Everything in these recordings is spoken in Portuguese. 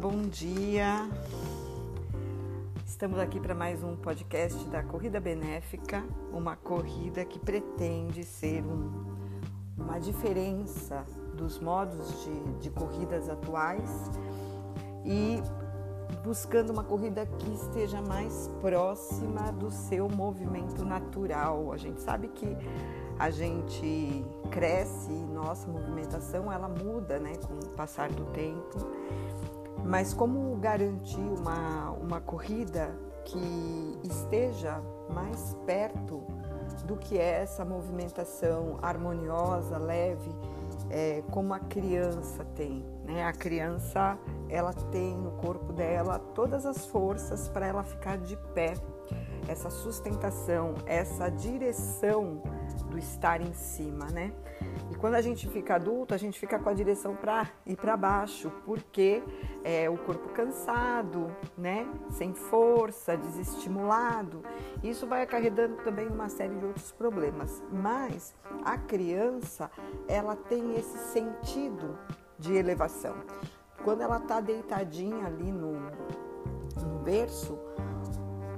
bom dia. Estamos aqui para mais um podcast da Corrida Benéfica, uma corrida que pretende ser um, uma diferença dos modos de, de corridas atuais e buscando uma corrida que esteja mais próxima do seu movimento natural. A gente sabe que a gente cresce e nossa movimentação ela muda né, com o passar do tempo. Mas como garantir uma, uma corrida que esteja mais perto do que é essa movimentação harmoniosa, leve, é, como a criança tem. Né? A criança ela tem no corpo dela todas as forças para ela ficar de pé, essa sustentação, essa direção do estar em cima, né? Quando a gente fica adulto, a gente fica com a direção para ir para baixo, porque é o corpo cansado, né? Sem força, desestimulado. Isso vai acarretando também uma série de outros problemas. Mas a criança, ela tem esse sentido de elevação. Quando ela está deitadinha ali no, no berço,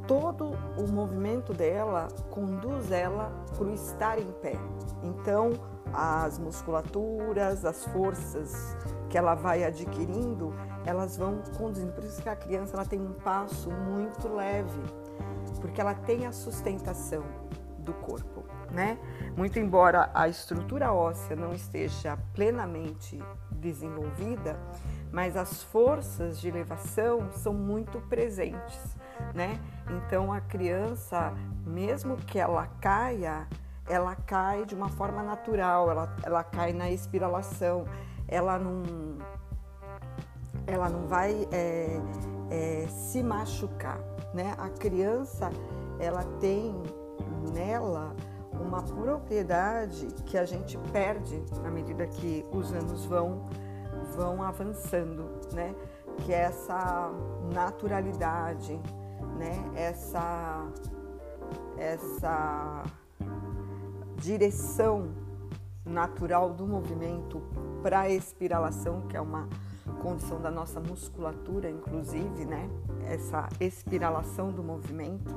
todo o movimento dela conduz ela para o estar em pé. Então, as musculaturas, as forças que ela vai adquirindo, elas vão conduzindo. Por isso que a criança ela tem um passo muito leve, porque ela tem a sustentação do corpo, né? Muito embora a estrutura óssea não esteja plenamente desenvolvida, mas as forças de elevação são muito presentes, né? Então a criança, mesmo que ela caia, ela cai de uma forma natural, ela, ela cai na espiralação, ela não, ela não vai é, é, se machucar, né? A criança, ela tem nela uma propriedade que a gente perde à medida que os anos vão vão avançando, né? Que é essa naturalidade, né? Essa essa direção natural do movimento para a espiralação, que é uma condição da nossa musculatura, inclusive, né? Essa espiralação do movimento.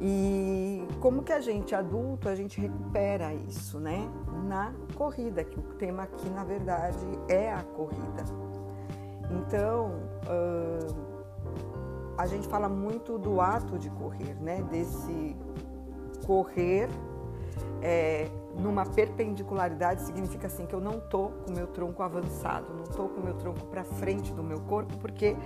E como que a gente adulto a gente recupera isso, né? Na corrida, que o tema aqui na verdade é a corrida. Então, uh, a gente fala muito do ato de correr, né? Desse correr é, numa perpendicularidade significa assim que eu não tô com o meu tronco avançado, não tô com o meu tronco para frente do meu corpo, porque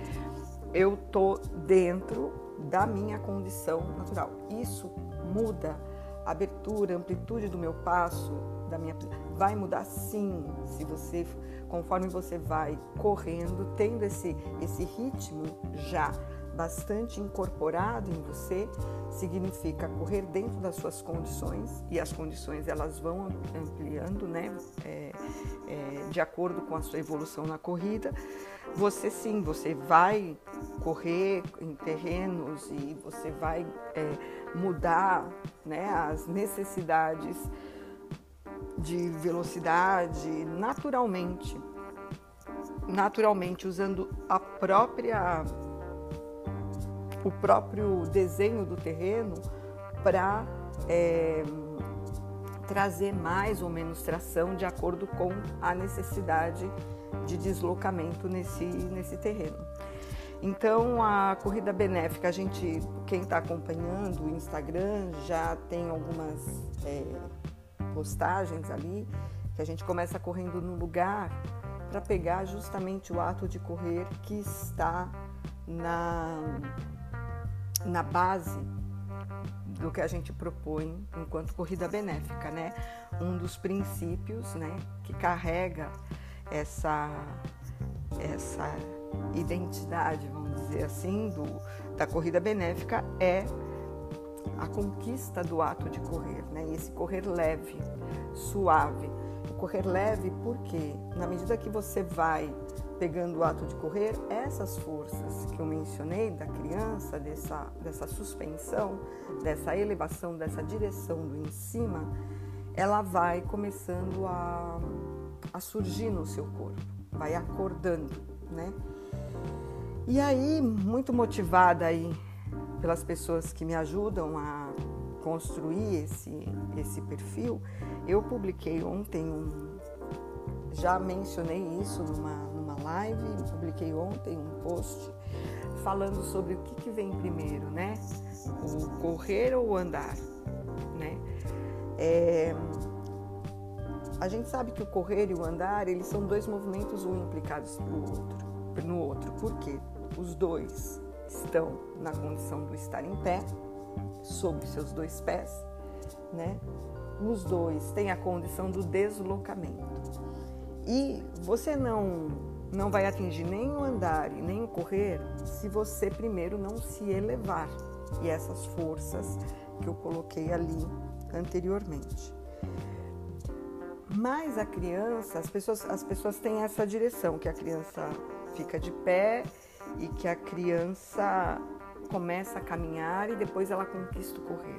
eu tô dentro da minha condição natural. Isso muda a abertura, a amplitude do meu passo, da minha vai mudar sim, se você conforme você vai correndo, tendo esse esse ritmo já bastante incorporado em você, significa correr dentro das suas condições e as condições elas vão ampliando, né, é, é, de acordo com a sua evolução na corrida. Você sim, você vai correr em terrenos e você vai é, mudar, né, as necessidades de velocidade naturalmente, naturalmente usando a própria o próprio desenho do terreno para é, trazer mais ou menos tração de acordo com a necessidade de deslocamento nesse, nesse terreno. Então, a corrida benéfica, a gente, quem está acompanhando o Instagram, já tem algumas é, postagens ali que a gente começa correndo no lugar para pegar justamente o ato de correr que está na na base do que a gente propõe enquanto corrida benéfica, né? Um dos princípios, né, que carrega essa essa identidade, vamos dizer assim, do, da corrida benéfica é a conquista do ato de correr, né? Esse correr leve, suave. O correr leve porque na medida que você vai pegando o ato de correr, essas forças que eu mencionei da criança, dessa, dessa suspensão, dessa elevação, dessa direção do em cima, ela vai começando a, a surgir no seu corpo, vai acordando, né? E aí, muito motivada aí pelas pessoas que me ajudam a construir esse, esse perfil, eu publiquei ontem um. Já mencionei isso numa, live, publiquei ontem um post falando sobre o que, que vem primeiro, né? O correr ou o andar, né? É, a gente sabe que o correr e o andar, eles são dois movimentos um implicados no outro, no outro. Por quê? Os dois estão na condição do estar em pé, sobre seus dois pés, né? Os dois têm a condição do deslocamento. E você não não vai atingir nem o andar e nem o correr se você primeiro não se elevar. E essas forças que eu coloquei ali anteriormente. Mas a criança, as pessoas, as pessoas têm essa direção, que a criança fica de pé e que a criança começa a caminhar e depois ela conquista o correr.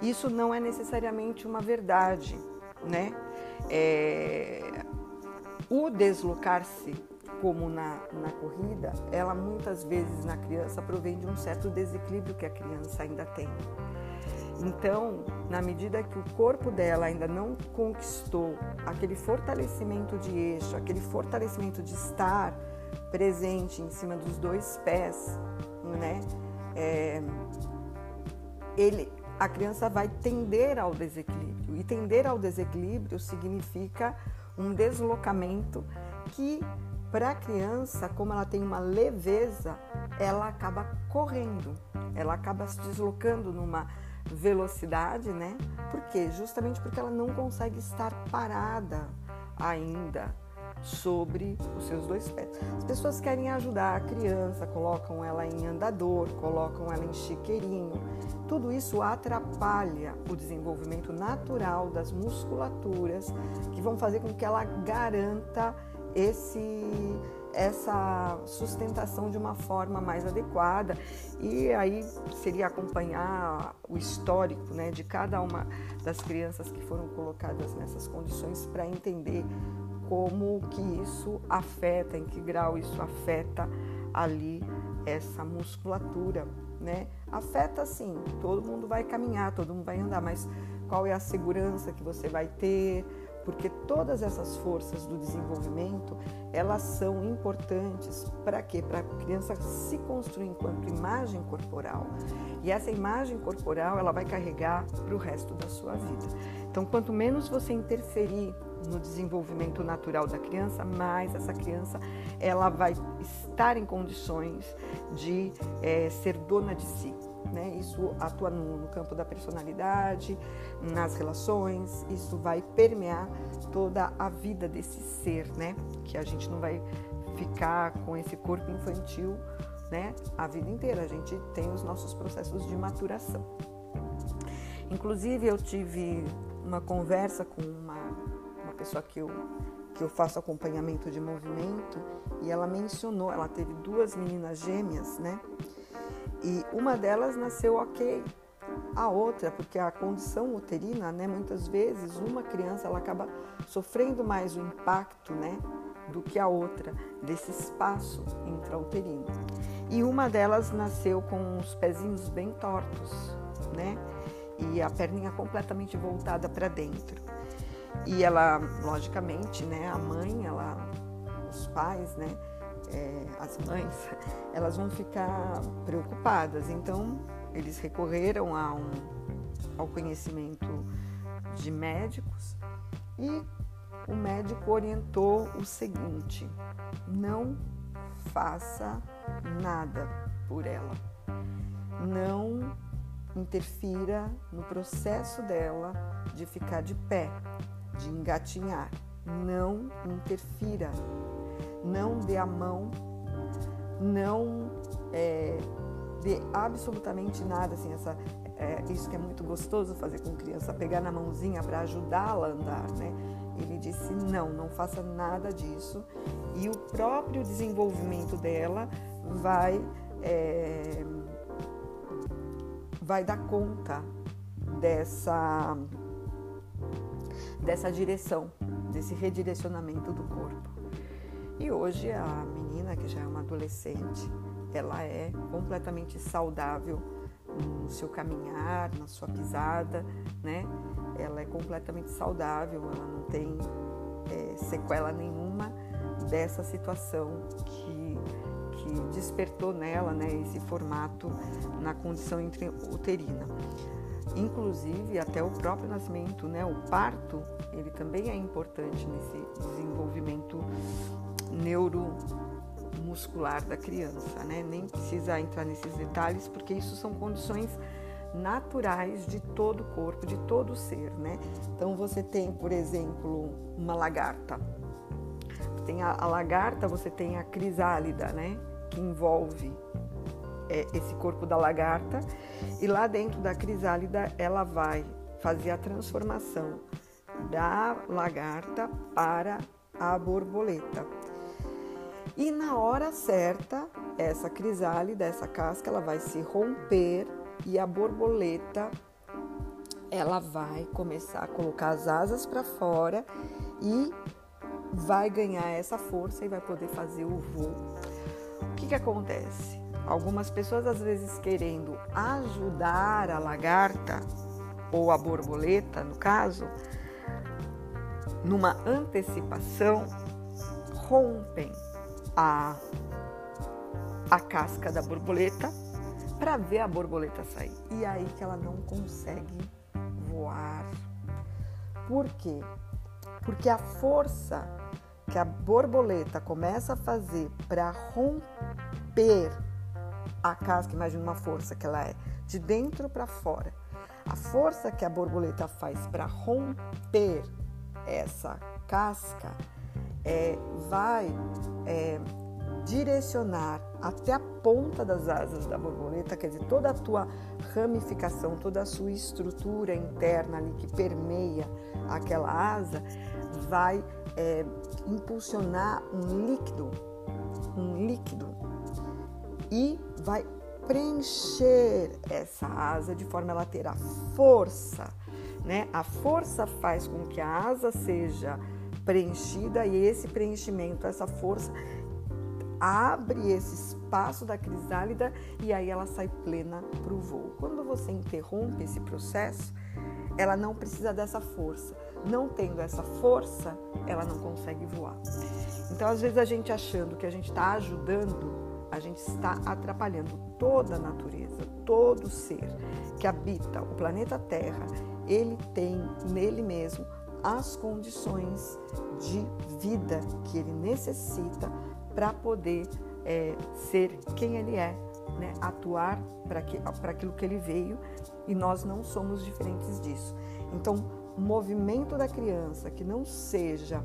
Isso não é necessariamente uma verdade, né? É, o deslocar-se, como na, na corrida, ela muitas vezes na criança provém de um certo desequilíbrio que a criança ainda tem. Então, na medida que o corpo dela ainda não conquistou aquele fortalecimento de eixo, aquele fortalecimento de estar presente em cima dos dois pés, né? É, ele, a criança vai tender ao desequilíbrio. E tender ao desequilíbrio significa um deslocamento que, para a criança, como ela tem uma leveza, ela acaba correndo, ela acaba se deslocando numa velocidade, né? Por quê? Justamente porque ela não consegue estar parada ainda sobre os seus dois pés. As pessoas querem ajudar a criança, colocam ela em andador, colocam ela em chiqueirinho. Tudo isso atrapalha o desenvolvimento natural das musculaturas que vão fazer com que ela garanta esse essa sustentação de uma forma mais adequada e aí seria acompanhar o histórico né, de cada uma das crianças que foram colocadas nessas condições para entender como que isso afeta, em que grau isso afeta ali essa musculatura, né? Afeta sim, todo mundo vai caminhar, todo mundo vai andar, mas qual é a segurança que você vai ter? Porque todas essas forças do desenvolvimento, elas são importantes para quê? Para a criança se construir enquanto imagem corporal. E essa imagem corporal, ela vai carregar para o resto da sua vida. Então, quanto menos você interferir no desenvolvimento natural da criança, mais essa criança ela vai estar em condições de é, ser dona de si. Né? Isso atua no, no campo da personalidade, nas relações, isso vai permear toda a vida desse ser, né? Que a gente não vai ficar com esse corpo infantil, né? A vida inteira a gente tem os nossos processos de maturação. Inclusive eu tive uma conversa com uma pessoa que eu, que eu faço acompanhamento de movimento, e ela mencionou, ela teve duas meninas gêmeas, né? E uma delas nasceu ok, a outra, porque a condição uterina, né, muitas vezes uma criança ela acaba sofrendo mais o impacto, né, do que a outra desse espaço intrauterino. E uma delas nasceu com os pezinhos bem tortos, né, e a perninha completamente voltada para dentro. E ela, logicamente, né, a mãe, ela, os pais, né, é, as mães, elas vão ficar preocupadas. Então, eles recorreram a um, ao conhecimento de médicos e o médico orientou o seguinte: não faça nada por ela. Não interfira no processo dela de ficar de pé, de engatinhar. Não interfira, não dê a mão, não é, dê absolutamente nada. Assim, essa, é, isso que é muito gostoso fazer com criança, pegar na mãozinha para ajudá-la a andar, né? Ele disse: não, não faça nada disso. E o próprio desenvolvimento dela vai, é, vai dar conta dessa dessa direção, desse redirecionamento do corpo. E hoje a menina, que já é uma adolescente, ela é completamente saudável no seu caminhar, na sua pisada, né? Ela é completamente saudável, ela não tem é, sequela nenhuma dessa situação que, que despertou nela, né? Esse formato na condição uterina. Inclusive, até o próprio nascimento, né? O parto, ele também é importante nesse desenvolvimento neuromuscular da criança, né? Nem precisa entrar nesses detalhes, porque isso são condições naturais de todo o corpo, de todo o ser, né? Então você tem, por exemplo, uma lagarta. Tem a, a lagarta, você tem a crisálida, né? Que envolve é, esse corpo da lagarta e lá dentro da crisálida ela vai fazer a transformação da lagarta para a borboleta. E na hora certa, essa crisálida, essa casca, ela vai se romper e a borboleta ela vai começar a colocar as asas para fora e vai ganhar essa força e vai poder fazer o voo. O que, que acontece? Algumas pessoas, às vezes, querendo ajudar a lagarta ou a borboleta, no caso, numa antecipação, rompem a, a casca da borboleta para ver a borboleta sair. E aí que ela não consegue voar. Por quê? Porque a força que a borboleta começa a fazer para romper a casca, imagina uma força que ela é de dentro para fora. A força que a borboleta faz para romper essa casca é, vai é, direcionar até a ponta das asas da borboleta, quer dizer, toda a tua ramificação, toda a sua estrutura interna ali que permeia aquela asa, vai é, impulsionar um líquido, um líquido, e vai preencher essa asa de forma ela ter a força, né? A força faz com que a asa seja preenchida e esse preenchimento, essa força abre esse espaço da crisálida e aí ela sai plena para o voo. Quando você interrompe esse processo, ela não precisa dessa força. Não tendo essa força, ela não consegue voar. Então, às vezes, a gente achando que a gente está ajudando, a gente está atrapalhando toda a natureza, todo ser que habita o planeta Terra. Ele tem nele mesmo as condições de vida que ele necessita para poder é, ser quem ele é, né? atuar para aquilo que ele veio e nós não somos diferentes disso. Então, o movimento da criança que não seja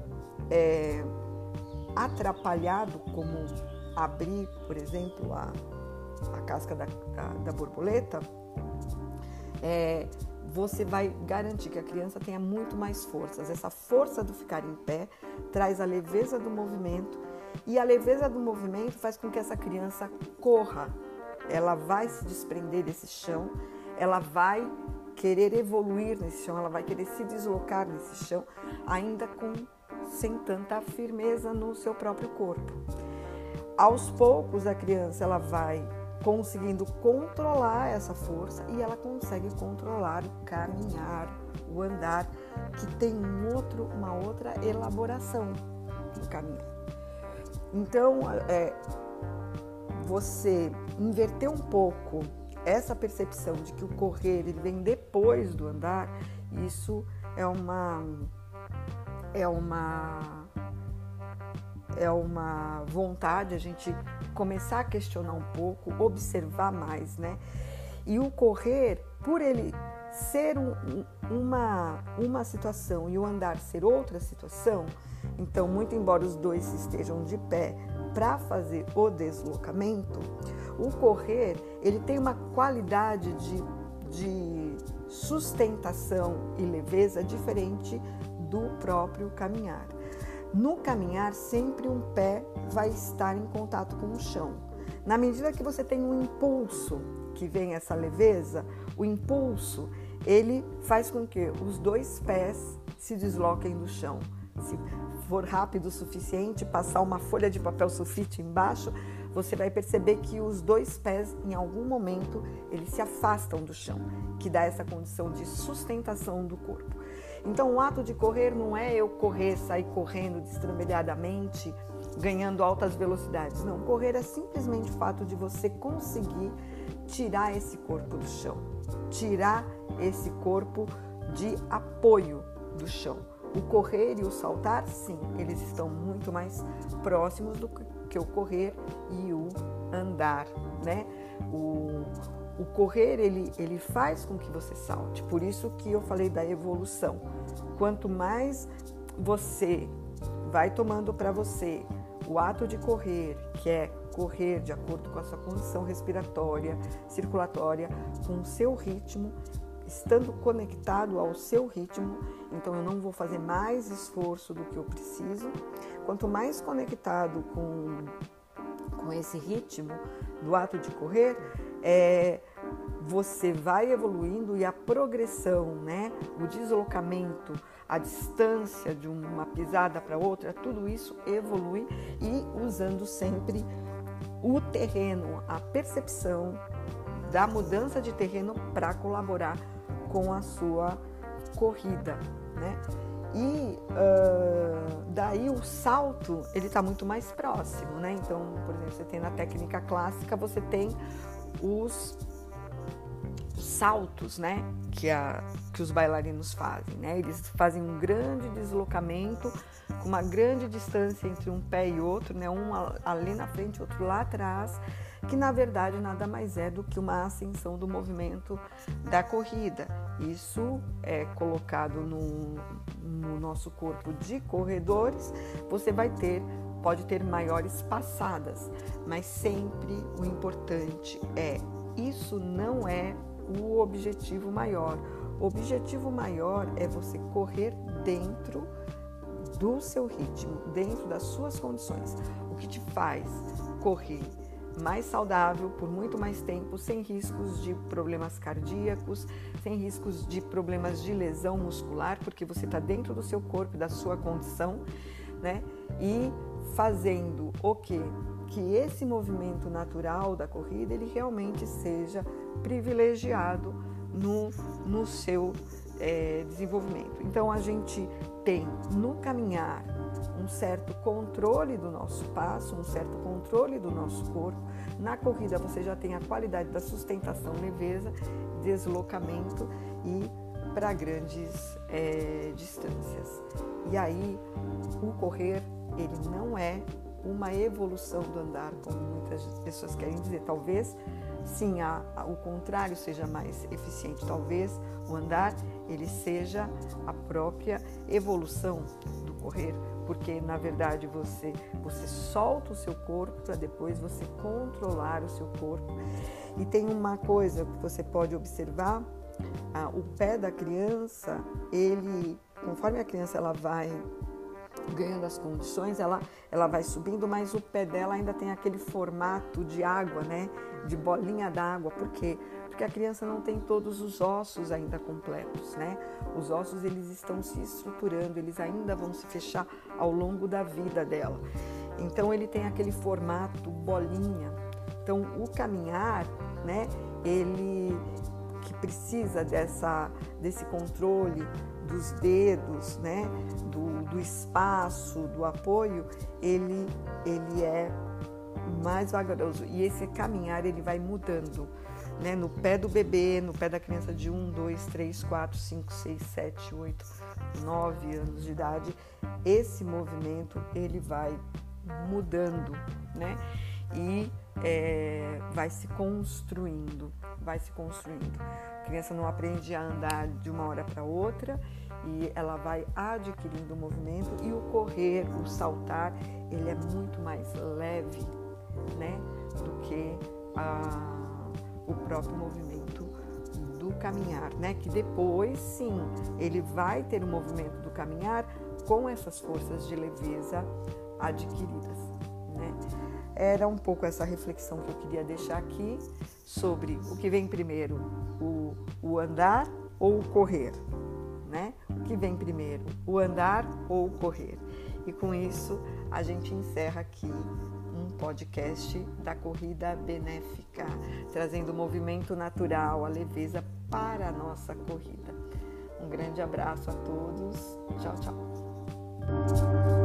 é, atrapalhado, como abrir, por exemplo, a, a casca da, da, borboleta, é, você vai garantir que a criança tenha muito mais forças. Essa força do ficar em pé traz a leveza do movimento e a leveza do movimento faz com que essa criança corra. Ela vai se desprender desse chão, ela vai querer evoluir nesse chão, ela vai querer se deslocar nesse chão, ainda com sem tanta firmeza no seu próprio corpo. Aos poucos a criança ela vai conseguindo controlar essa força e ela consegue controlar o caminhar, o andar, que tem um outro, uma outra elaboração do caminho. Então, é, você inverter um pouco essa percepção de que o correr ele vem depois do andar, isso é uma é uma é uma vontade a gente começar a questionar um pouco, observar mais, né? E o correr, por ele ser um, uma, uma situação e o andar ser outra situação, então, muito embora os dois estejam de pé para fazer o deslocamento, o correr ele tem uma qualidade de, de sustentação e leveza diferente do próprio caminhar. No caminhar, sempre um pé vai estar em contato com o chão. Na medida que você tem um impulso, que vem essa leveza, o impulso, ele faz com que os dois pés se desloquem do chão, se for rápido o suficiente, passar uma folha de papel sulfite embaixo, você vai perceber que os dois pés, em algum momento, eles se afastam do chão, que dá essa condição de sustentação do corpo. Então, o ato de correr não é eu correr, sair correndo destrambelhadamente, ganhando altas velocidades. Não, correr é simplesmente o fato de você conseguir tirar esse corpo do chão, tirar esse corpo de apoio do chão. O correr e o saltar, sim, eles estão muito mais próximos do que o correr e o andar, né? O, o correr ele, ele faz com que você salte. Por isso que eu falei da evolução. Quanto mais você vai tomando para você o ato de correr, que é correr de acordo com a sua condição respiratória, circulatória, com o seu ritmo, estando conectado ao seu ritmo, então eu não vou fazer mais esforço do que eu preciso. Quanto mais conectado com, com esse ritmo do ato de correr, é, você vai evoluindo e a progressão, né, o deslocamento, a distância de uma pisada para outra, tudo isso evolui e usando sempre o terreno, a percepção da mudança de terreno para colaborar com a sua corrida, né? E uh, daí o salto ele está muito mais próximo, né? Então, por exemplo, você tem na técnica clássica você tem os saltos, né, que, a, que os bailarinos fazem, né? Eles fazem um grande deslocamento com uma grande distância entre um pé e outro, né? Um ali na frente, outro lá atrás, que na verdade nada mais é do que uma ascensão do movimento da corrida. Isso é colocado no, no nosso corpo de corredores. Você vai ter pode ter maiores passadas, mas sempre o importante é isso não é o objetivo maior. O objetivo maior é você correr dentro do seu ritmo, dentro das suas condições. O que te faz correr mais saudável por muito mais tempo, sem riscos de problemas cardíacos, sem riscos de problemas de lesão muscular, porque você está dentro do seu corpo, da sua condição, né? E fazendo o que? Que esse movimento natural da corrida ele realmente seja privilegiado no, no seu é, desenvolvimento. Então a gente tem no caminhar um certo controle do nosso passo, um certo controle do nosso corpo. Na corrida você já tem a qualidade da sustentação, leveza, deslocamento e para grandes é, distâncias. E aí o correr ele não é uma evolução do andar, como muitas pessoas querem dizer. Talvez sim, a, a, o contrário seja mais eficiente. Talvez o andar ele seja a própria evolução do correr, porque na verdade você você solta o seu corpo para depois você controlar o seu corpo. E tem uma coisa que você pode observar, o pé da criança, ele conforme a criança ela vai ganhando as condições, ela, ela vai subindo, mas o pé dela ainda tem aquele formato de água, né? De bolinha d'água. Por quê? Porque a criança não tem todos os ossos ainda completos, né? Os ossos eles estão se estruturando, eles ainda vão se fechar ao longo da vida dela. Então ele tem aquele formato bolinha. Então o caminhar, né? Ele que precisa dessa desse controle dos dedos, né, do, do espaço, do apoio, ele, ele é mais vagaroso. E esse caminhar ele vai mudando. Né? No pé do bebê, no pé da criança de 1, 2, 3, 4, 5, 6, 7, 8, 9 anos de idade, esse movimento ele vai mudando, né? E é, vai se construindo, vai se construindo. A criança não aprende a andar de uma hora para outra e ela vai adquirindo o movimento e o correr, o saltar, ele é muito mais leve, né, do que a, o próprio movimento do caminhar, né, que depois sim ele vai ter o movimento do caminhar com essas forças de leveza adquiridas, né. Era um pouco essa reflexão que eu queria deixar aqui sobre o que vem primeiro, o, o andar ou o correr, né? O que vem primeiro, o andar ou o correr? E com isso, a gente encerra aqui um podcast da Corrida Benéfica, trazendo movimento natural, a leveza para a nossa corrida. Um grande abraço a todos. Tchau, tchau.